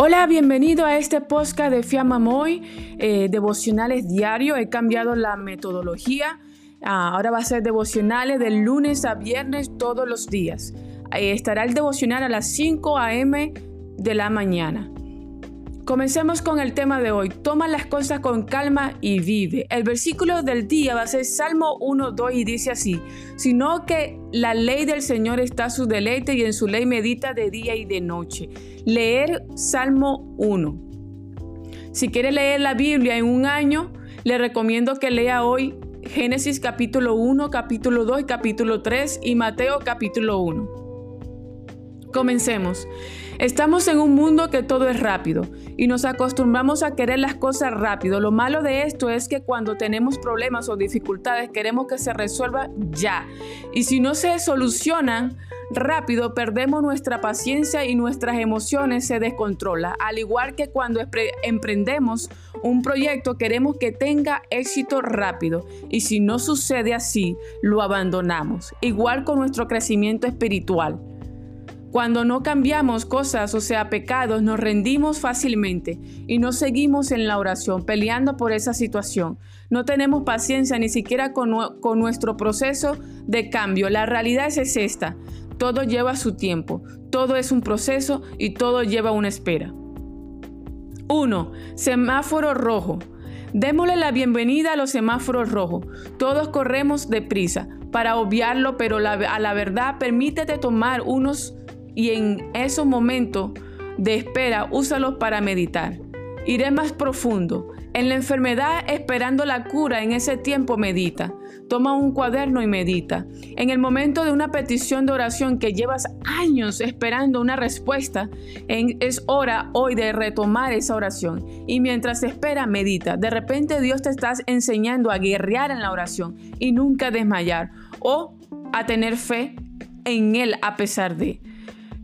Hola, bienvenido a este podcast de Fiamma Moy, eh, devocionales diario. He cambiado la metodología. Ah, ahora va a ser devocionales de lunes a viernes todos los días. Eh, estará el devocional a las 5 a.m. de la mañana. Comencemos con el tema de hoy. Toma las cosas con calma y vive. El versículo del día va a ser Salmo 1, 2 y dice así, sino que la ley del Señor está su deleite y en su ley medita de día y de noche. Leer Salmo 1. Si quiere leer la Biblia en un año, le recomiendo que lea hoy Génesis capítulo 1, capítulo 2 y capítulo 3 y Mateo capítulo 1. Comencemos. Estamos en un mundo que todo es rápido y nos acostumbramos a querer las cosas rápido. Lo malo de esto es que cuando tenemos problemas o dificultades queremos que se resuelva ya. Y si no se solucionan rápido, perdemos nuestra paciencia y nuestras emociones se descontrolan. Al igual que cuando emprendemos un proyecto queremos que tenga éxito rápido y si no sucede así, lo abandonamos. Igual con nuestro crecimiento espiritual. Cuando no cambiamos cosas, o sea, pecados, nos rendimos fácilmente y no seguimos en la oración peleando por esa situación. No tenemos paciencia ni siquiera con, nuestro proceso de cambio. La realidad es esta. Todo lleva su tiempo, todo es un proceso y todo lleva una espera. 1. Semáforo rojo. Démosle la bienvenida a los semáforos rojos. Todos corremos deprisa para obviarlo, pero a la verdad permítete tomar unos y en esos momentos de espera úsalos para meditar. Iré más profundo. En la enfermedad, esperando la cura, en ese tiempo medita. Toma un cuaderno y medita. En el momento de una petición de oración que llevas años esperando una respuesta, es hora hoy de retomar esa oración. Y mientras espera, medita. De repente Dios te está enseñando a guerrear en la oración y nunca desmayar o a tener fe en Él a pesar de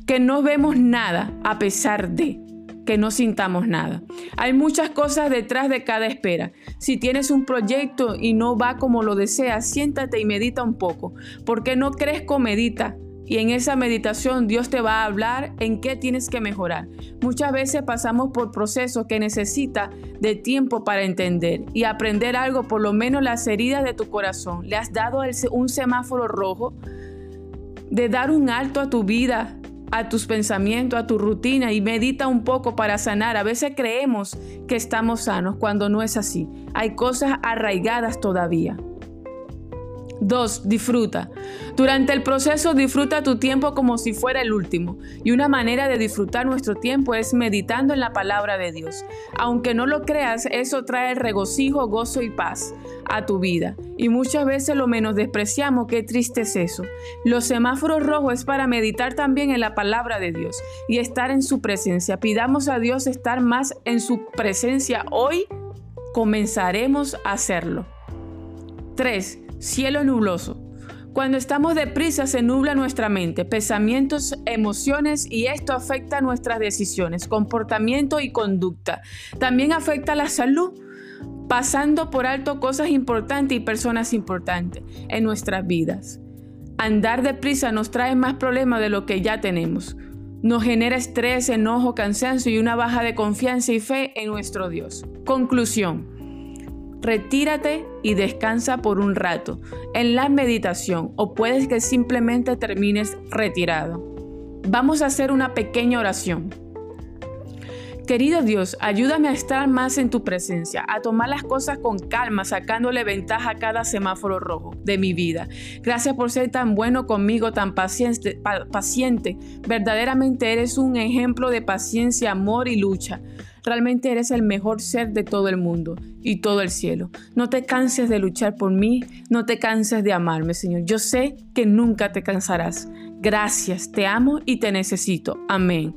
que no vemos nada a pesar de que no sintamos nada. Hay muchas cosas detrás de cada espera. Si tienes un proyecto y no va como lo deseas, siéntate y medita un poco. Porque no crezco, medita. Y en esa meditación Dios te va a hablar en qué tienes que mejorar. Muchas veces pasamos por procesos que necesita de tiempo para entender y aprender algo, por lo menos las heridas de tu corazón. Le has dado un semáforo rojo de dar un alto a tu vida, a tus pensamientos, a tu rutina y medita un poco para sanar. A veces creemos que estamos sanos cuando no es así. Hay cosas arraigadas todavía. 2. Disfruta. Durante el proceso disfruta tu tiempo como si fuera el último. Y una manera de disfrutar nuestro tiempo es meditando en la palabra de Dios. Aunque no lo creas, eso trae regocijo, gozo y paz a tu vida. Y muchas veces lo menos despreciamos. Qué triste es eso. Los semáforos rojos es para meditar también en la palabra de Dios y estar en su presencia. Pidamos a Dios estar más en su presencia hoy. Comenzaremos a hacerlo. 3 cielo nubloso. Cuando estamos deprisa se nubla nuestra mente, pensamientos, emociones y esto afecta nuestras decisiones, comportamiento y conducta. También afecta la salud, pasando por alto cosas importantes y personas importantes en nuestras vidas. Andar deprisa nos trae más problemas de lo que ya tenemos. Nos genera estrés, enojo, cansancio y una baja de confianza y fe en nuestro Dios. Conclusión retírate y descansa por un rato en la meditación o puedes que simplemente termines retirado. Vamos a hacer una pequeña oración. Querido Dios, ayúdame a estar más en tu presencia, a tomar las cosas con calma, sacándole ventaja a cada semáforo rojo de mi vida. Gracias por ser tan bueno conmigo, tan paciente, paciente. Verdaderamente eres un ejemplo de paciencia, amor y lucha. Realmente eres el mejor ser de todo el mundo y todo el cielo. No te canses de luchar por mí, no te canses de amarme, Señor. Yo sé que nunca te cansarás. Gracias, te amo y te necesito. Amén.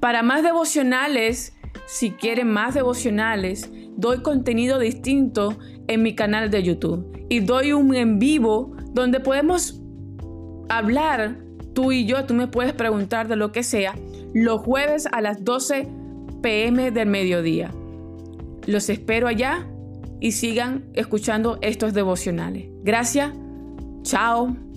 Para más devocionales, si quieren más devocionales, doy contenido distinto en mi canal de YouTube y doy un en vivo donde podemos hablar tú y yo, tú me puedes preguntar de lo que sea, los jueves a las 12 pm del mediodía. Los espero allá y sigan escuchando estos devocionales. Gracias. Chao.